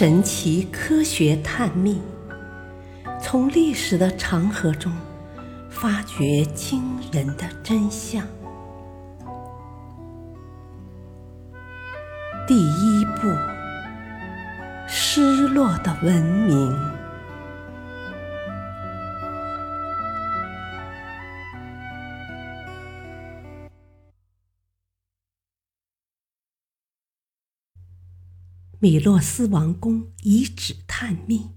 神奇科学探秘，从历史的长河中发掘惊人的真相。第一步：失落的文明。米洛斯王宫遗址探秘。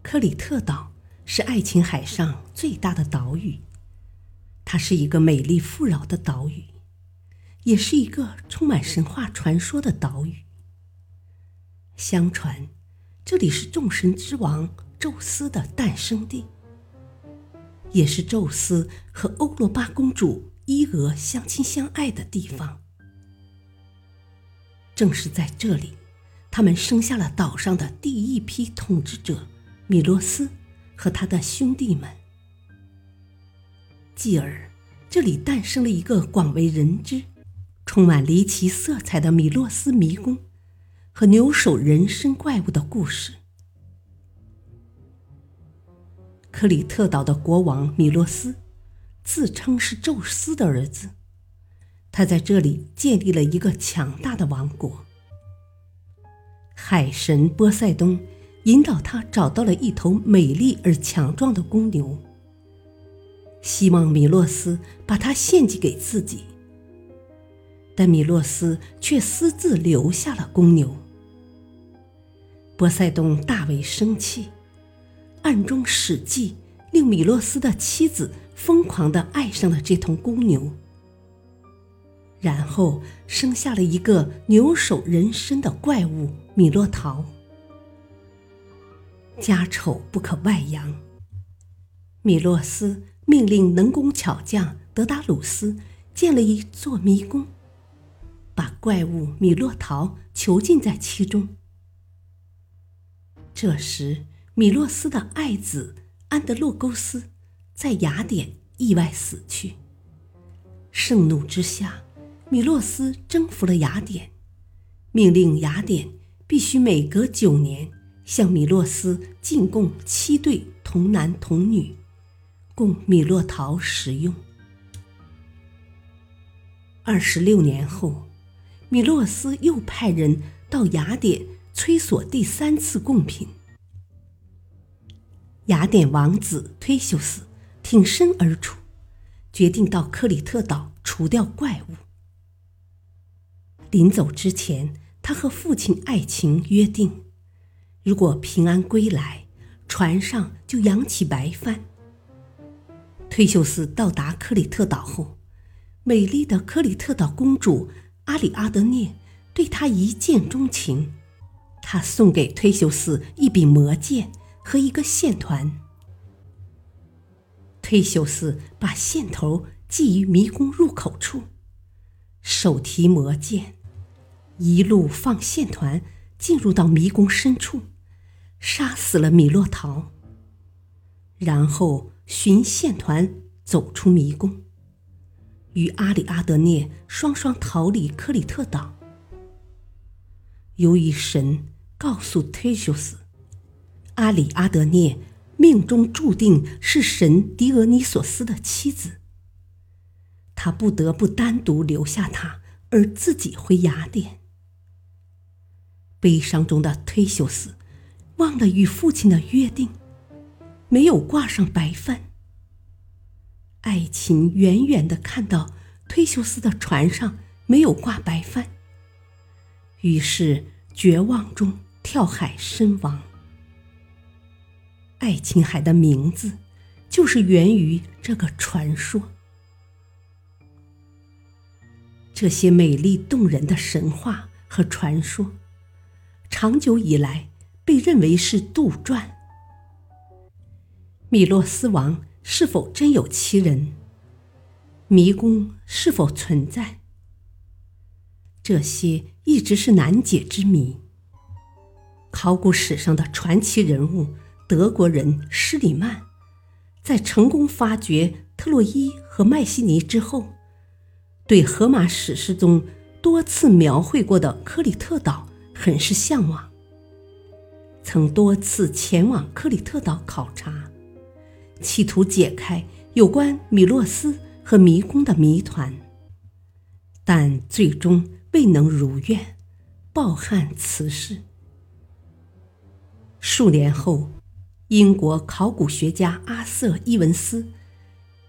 克里特岛是爱琴海上最大的岛屿，它是一个美丽富饶的岛屿，也是一个充满神话传说的岛屿。相传，这里是众神之王宙斯的诞生地，也是宙斯和欧罗巴公主。伊俄相亲相爱的地方，正是在这里，他们生下了岛上的第一批统治者米洛斯和他的兄弟们。继而，这里诞生了一个广为人知、充满离奇色彩的米洛斯迷宫和牛首人身怪物的故事。克里特岛的国王米洛斯。自称是宙斯的儿子，他在这里建立了一个强大的王国。海神波塞冬引导他找到了一头美丽而强壮的公牛，希望米洛斯把它献祭给自己。但米洛斯却私自留下了公牛。波塞冬大为生气，暗中使计，令米洛斯的妻子。疯狂的爱上了这头公牛，然后生下了一个牛首人身的怪物米洛陶。家丑不可外扬，米洛斯命令能工巧匠德达鲁斯建了一座迷宫，把怪物米洛陶囚禁在其中。这时，米洛斯的爱子安德洛勾斯。在雅典意外死去。盛怒之下，米洛斯征服了雅典，命令雅典必须每隔九年向米洛斯进贡七对童男童女，供米洛陶食用。二十六年后，米洛斯又派人到雅典催索第三次贡品。雅典王子忒修斯。挺身而出，决定到克里特岛除掉怪物。临走之前，他和父亲爱情约定：如果平安归来，船上就扬起白帆。忒修斯到达克里特岛后，美丽的克里特岛公主阿里阿德涅对他一见钟情，他送给忒修斯一柄魔剑和一个线团。忒修斯把线头系于迷宫入口处，手提魔剑，一路放线团进入到迷宫深处，杀死了米洛陶。然后寻线团走出迷宫，与阿里阿德涅双双逃离克里特岛。由于神告诉忒修斯，阿里阿德涅。命中注定是神狄俄尼索斯的妻子，他不得不单独留下她，而自己回雅典。悲伤中的忒修斯忘了与父亲的约定，没有挂上白帆。爱琴远远的看到忒修斯的船上没有挂白帆，于是绝望中跳海身亡。爱琴海的名字，就是源于这个传说。这些美丽动人的神话和传说，长久以来被认为是杜撰。米洛斯王是否真有其人？迷宫是否存在？这些一直是难解之谜。考古史上的传奇人物。德国人施里曼在成功发掘特洛伊和迈锡尼之后，对荷马史诗中多次描绘过的克里特岛很是向往，曾多次前往克里特岛考察，企图解开有关米洛斯和迷宫的谜团，但最终未能如愿，抱憾辞世。数年后，英国考古学家阿瑟·伊文斯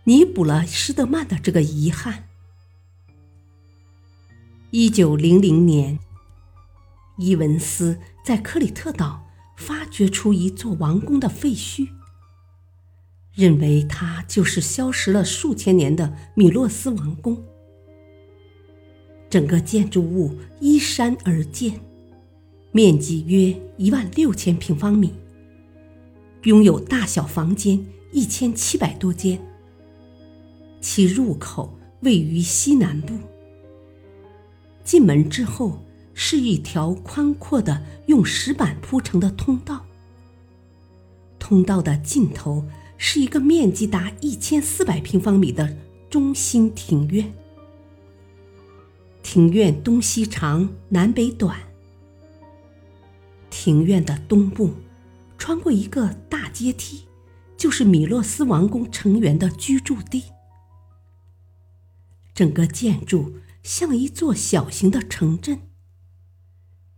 弥补了施德曼的这个遗憾。一九零零年，伊文斯在克里特岛发掘出一座王宫的废墟，认为它就是消失了数千年的米洛斯王宫。整个建筑物依山而建，面积约一万六千平方米，拥有大小房间一千七百多间。其入口位于西南部。进门之后是一条宽阔的用石板铺成的通道，通道的尽头是一个面积达一千四百平方米的中心庭院。庭院东西长，南北短。庭院的东部穿过一个大阶梯，就是米洛斯王宫成员的居住地。整个建筑。像一座小型的城镇。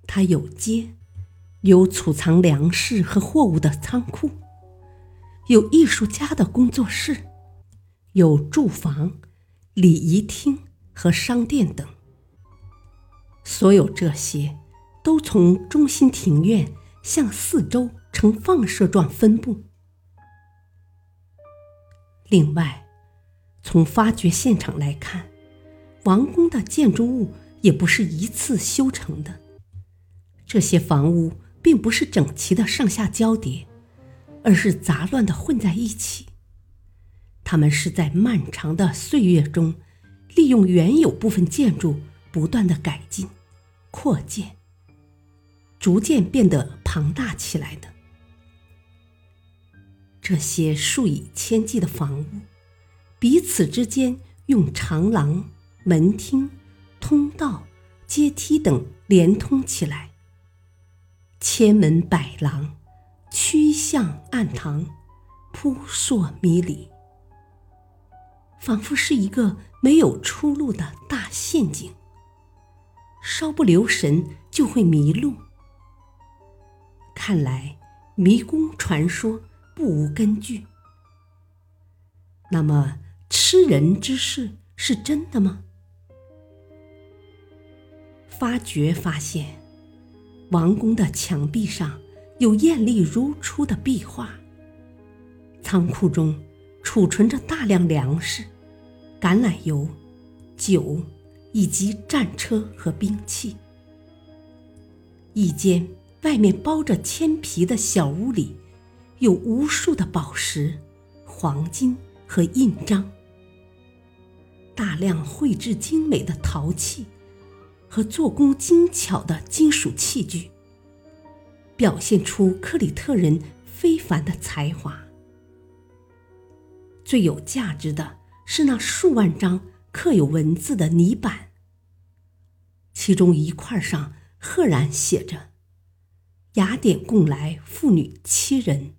它有街，有储藏粮食和货物的仓库，有艺术家的工作室，有住房、礼仪厅和商店等。所有这些都从中心庭院向四周呈放射状分布。另外，从发掘现场来看。王宫的建筑物也不是一次修成的，这些房屋并不是整齐的上下交叠，而是杂乱的混在一起。他们是在漫长的岁月中，利用原有部分建筑不断的改进、扩建，逐渐变得庞大起来的。这些数以千计的房屋，彼此之间用长廊。门厅、通道、阶梯等连通起来，千门百廊，曲向暗堂，扑朔迷离，仿佛是一个没有出路的大陷阱。稍不留神就会迷路。看来迷宫传说不无根据。那么吃人之事是真的吗？发掘发现，王宫的墙壁上有艳丽如初的壁画。仓库中储存着大量粮食、橄榄油、酒以及战车和兵器。一间外面包着铅皮的小屋里，有无数的宝石、黄金和印章，大量绘制精美的陶器。和做工精巧的金属器具，表现出克里特人非凡的才华。最有价值的是那数万张刻有文字的泥板，其中一块上赫然写着：“雅典共来妇女七人，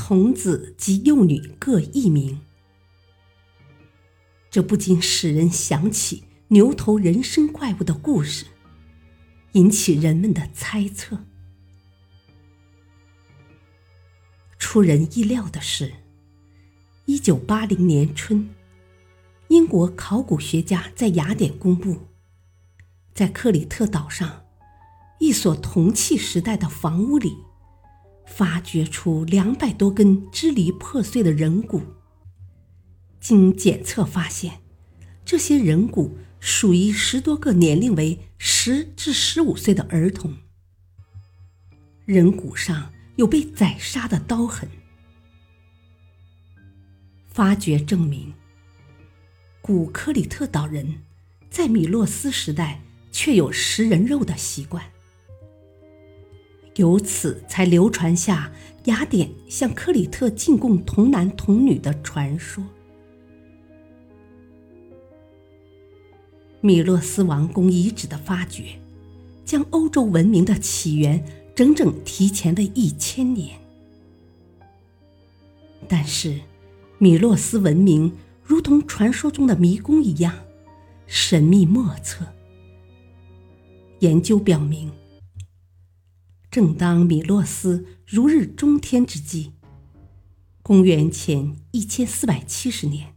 童子及幼女各一名。”这不禁使人想起。牛头人身怪物的故事，引起人们的猜测。出人意料的是，一九八零年春，英国考古学家在雅典公布，在克里特岛上一所铜器时代的房屋里，发掘出两百多根支离破碎的人骨。经检测发现，这些人骨。属于十多个年龄为十至十五岁的儿童，人骨上有被宰杀的刀痕。发掘证明，古克里特岛人在米洛斯时代确有食人肉的习惯，由此才流传下雅典向克里特进贡童男童女的传说。米洛斯王宫遗址的发掘，将欧洲文明的起源整整提前了一千年。但是，米洛斯文明如同传说中的迷宫一样神秘莫测。研究表明，正当米洛斯如日中天之际，公元前一千四百七十年，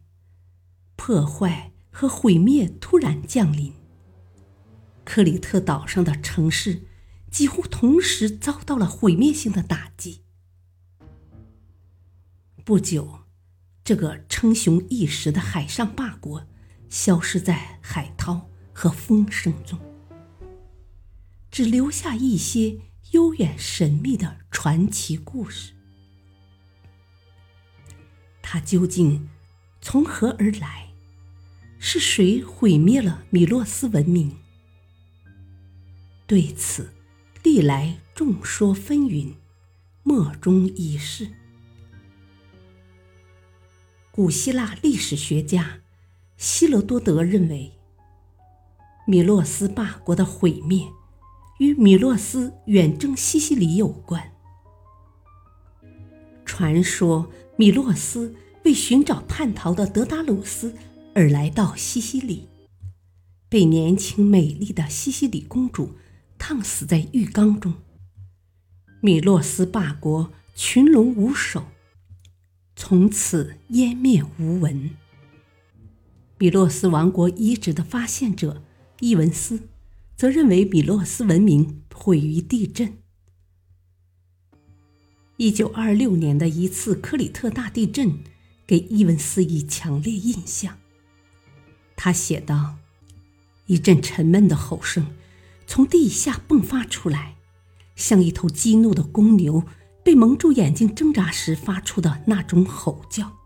破坏和毁灭突然降临。克里特岛上的城市几乎同时遭到了毁灭性的打击。不久，这个称雄一时的海上霸国消失在海涛和风声中。只留下一些悠远神秘的传奇故事。它究竟从何而来？是谁毁灭了米洛斯文明？对此，历来众说纷纭，莫衷一是。古希腊历史学家希罗多德认为，米洛斯霸国的毁灭。与米洛斯远征西西里有关。传说米洛斯为寻找叛逃的德达鲁斯而来到西西里，被年轻美丽的西西里公主烫死在浴缸中。米洛斯霸国群龙无首，从此湮灭无闻。米洛斯王国遗址的发现者伊文斯。则认为米洛斯文明毁于地震。一九二六年的一次克里特大地震给伊文斯以强烈印象。他写道：“一阵沉闷的吼声从地下迸发出来，像一头激怒的公牛被蒙住眼睛挣扎时发出的那种吼叫。”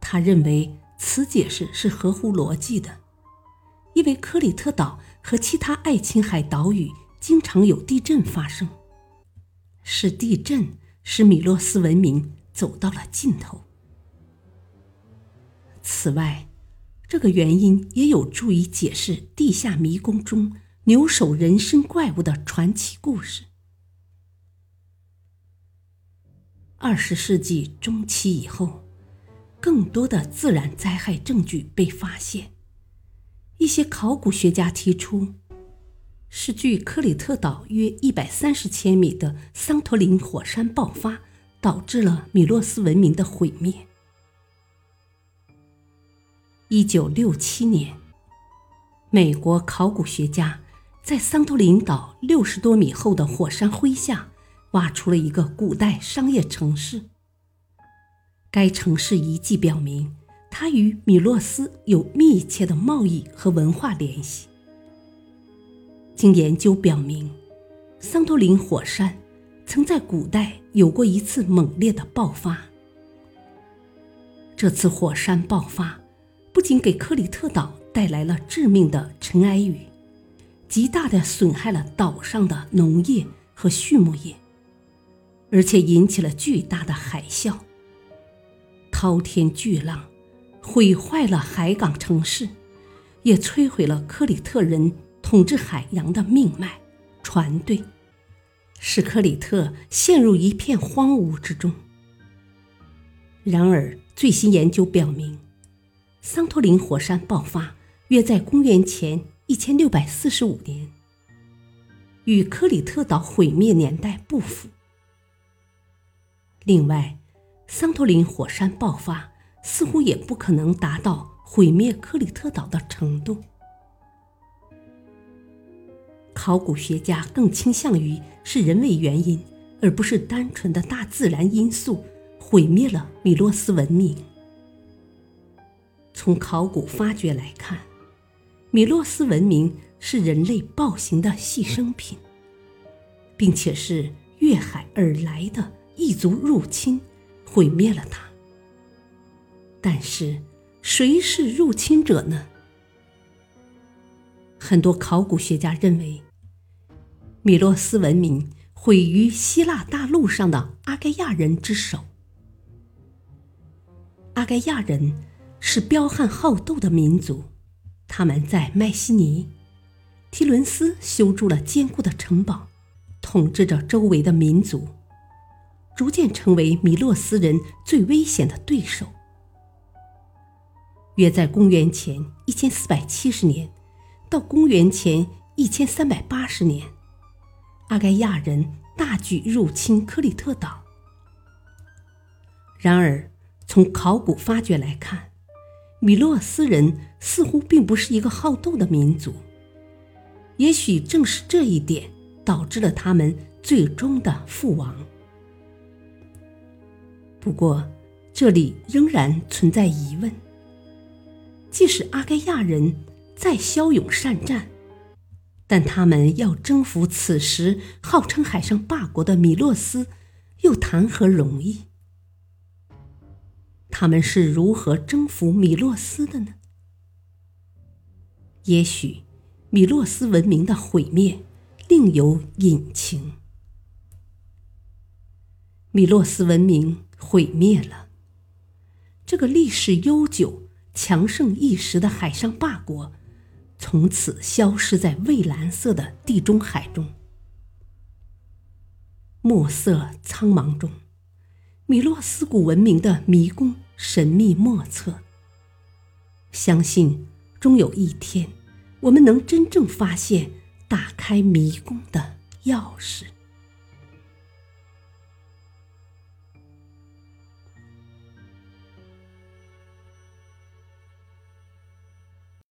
他认为此解释是合乎逻辑的。因为克里特岛和其他爱琴海岛屿经常有地震发生，是地震使米洛斯文明走到了尽头。此外，这个原因也有助于解释地下迷宫中牛首人身怪物的传奇故事。二十世纪中期以后，更多的自然灾害证据被发现。一些考古学家提出，是距克里特岛约一百三十千米的桑托林火山爆发导致了米洛斯文明的毁灭。一九六七年，美国考古学家在桑托林岛六十多米厚的火山灰下挖出了一个古代商业城市。该城市遗迹表明。它与米洛斯有密切的贸易和文化联系。经研究表明，桑托林火山曾在古代有过一次猛烈的爆发。这次火山爆发不仅给克里特岛带来了致命的尘埃雨，极大的损害了岛上的农业和畜牧业，而且引起了巨大的海啸，滔天巨浪。毁坏了海港城市，也摧毁了克里特人统治海洋的命脉——船队，使克里特陷入一片荒芜之中。然而，最新研究表明，桑托林火山爆发约在公元前一千六百四十五年，与克里特岛毁灭年代不符。另外，桑托林火山爆发。似乎也不可能达到毁灭克里特岛的程度。考古学家更倾向于是人为原因，而不是单纯的大自然因素毁灭了米洛斯文明。从考古发掘来看，米洛斯文明是人类暴行的牺牲品，并且是越海而来的异族入侵毁灭了它。但是，谁是入侵者呢？很多考古学家认为，米洛斯文明毁于希腊大陆上的阿盖亚人之手。阿盖亚人是彪悍好斗的民族，他们在麦西尼、提伦斯修筑了坚固的城堡，统治着周围的民族，逐渐成为米洛斯人最危险的对手。约在公元前一千四百七十年到公元前一千三百八十年，阿盖亚人大举入侵克里特岛。然而，从考古发掘来看，米洛斯人似乎并不是一个好斗的民族。也许正是这一点导致了他们最终的覆亡。不过，这里仍然存在疑问：即使阿盖亚人再骁勇善战，但他们要征服此时号称海上霸国的米洛斯，又谈何容易？他们是如何征服米洛斯的呢？也许，米洛斯文明的毁灭另有隐情。米洛斯文明毁灭了，这个历史悠久、强盛一时的海上霸国，从此消失在蔚蓝色的地中海中。墨色苍茫中，米洛斯古文明的迷宫。神秘莫测。相信终有一天，我们能真正发现打开迷宫的钥匙。